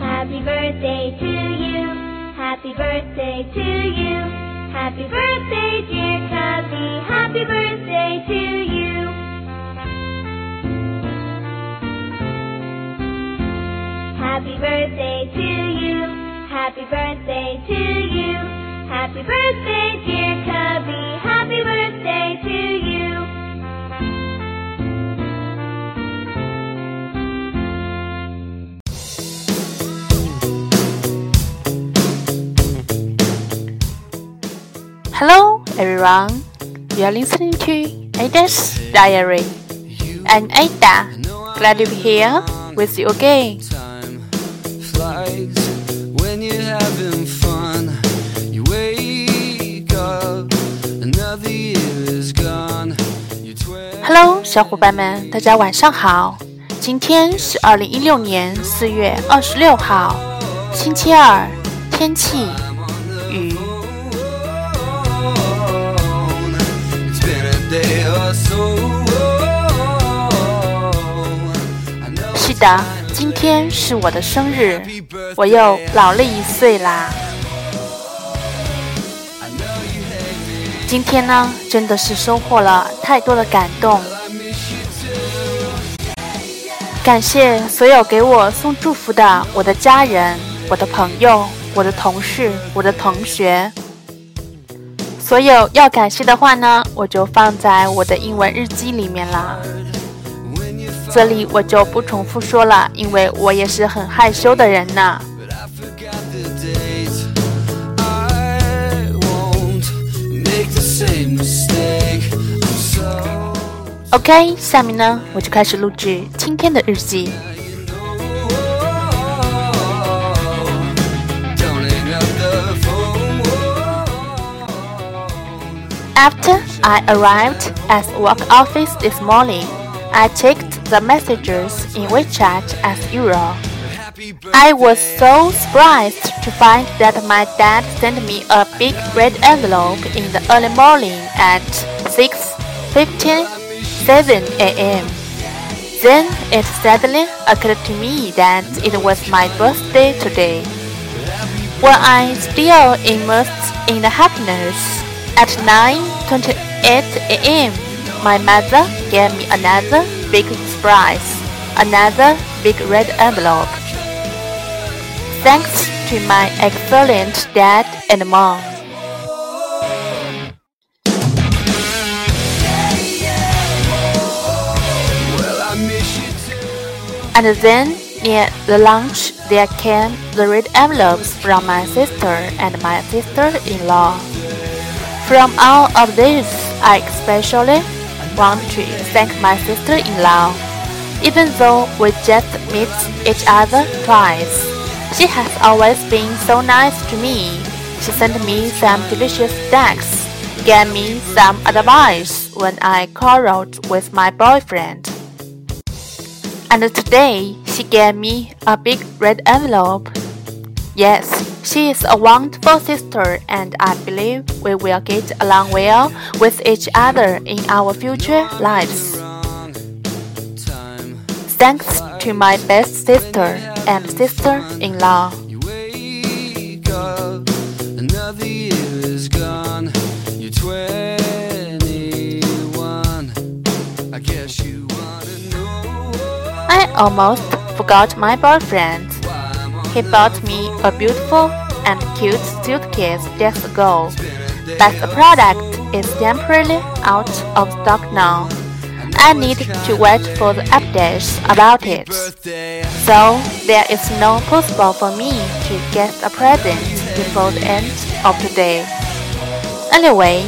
Happy birthday to you. Happy birthday to you. Happy birthday, dear Cubby. Happy birthday to you. Happy birthday to you. Happy birthday to you. Happy birthday, dear Cubby. Hello, everyone. You are listening to Ada's Diary. I'm Ada. Glad to be here with you again. Time flies when you're having fun. You wake up, another year is gone. You're 20. Hello，小伙伴们，大家晚上好。今天是二零一六年四月二十六号，星期二，天气 记得，今天是我的生日，我又老了一岁啦。今天呢，真的是收获了太多的感动。感谢所有给我送祝福的我的家人、我的朋友、我的同事、我的同学。所有要感谢的话呢，我就放在我的英文日记里面啦。When you 这里我就不重复说了，因为我也是很害羞的人呢。 But I forgot the days. I won't make the same mistake. I'm so OK，下面呢，我就开始录制今天的日记。 don't hang up the phone. After I arrived at work office this morning, I checked the messages in WeChat as usual. I was so surprised to find that my dad sent me a big red envelope in the early morning at 6:57 a.m. Then it suddenly occurred to me that it was my birthday today. While I still immersed in the happiness, at 9:28 a.m., my mother gave me another big surprise, another big red envelope. Thanks to my excellent dad and mom. And then, near the lunch, there came the red envelopes from my sister and my sister-in-law. From all of this, I especially want to thank my sister-in-law. Even though we just meet each other twice, she has always been so nice to me. She sent me some delicious snacks, gave me some advice when I quarreled with my boyfriend. And today she gave me a big red envelope. Yes, she is a wonderful sister, and I believe we will get along well with each other in our future lives. Thanks to my best sister and sister in law. You wake up, another year is gone. You're 21. I guess you wanna know I almost forgot my boyfriend. why I'm on He bought me a beautiful and cute suitcase just ago, but the product is temporarily out of stock now. I need to wait for the updates about it. So there is no possible for me to get a present before the end of the day. Anyway,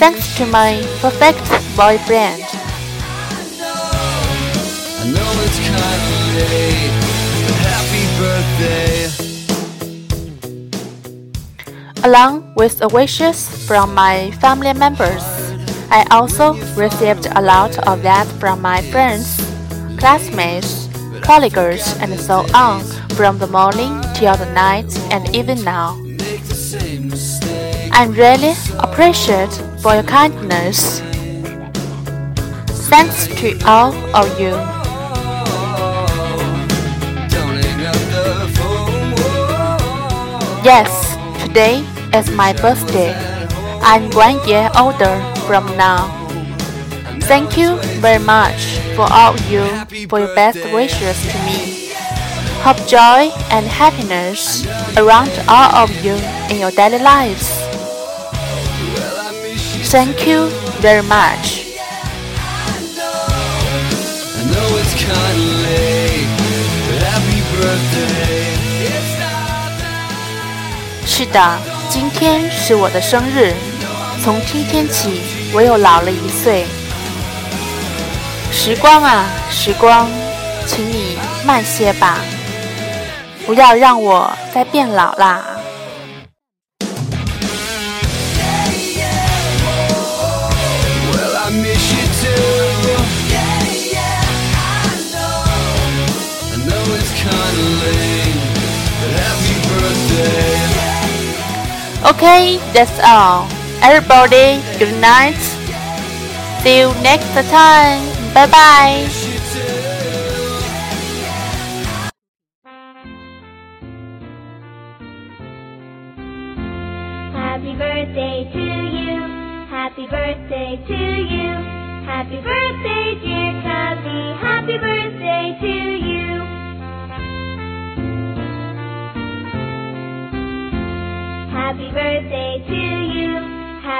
thanks to my perfect boyfriend. I know it's kinda late, but happy birthday. Along with the wishes from my family members, I also received a lot of that from my friends, classmates, colleagues, and so on from the morning till the night and even now. Make the same mistake. I really appreciate for your kindness. Thanks to all of you. Yes, today is my birthday. I'm one year older from now. Thank you very much for all you for your best wishes to me. Hope joy and happiness around all of you in your daily lives. Well, I miss you. Thank you very much. I know it's kinda late, but happy birthday. It's not 是的，今天是我的生日。 从今天起，我又老了一岁。时光啊，时光，请你慢些吧，不要让我再变老啦。Okay, that's all. Everybody, good night. See you next time. Bye bye. Happy birthday to you. Happy birthday to you. Happy birthday, dear Cubby. Happy birthday to you. Happy birthday to.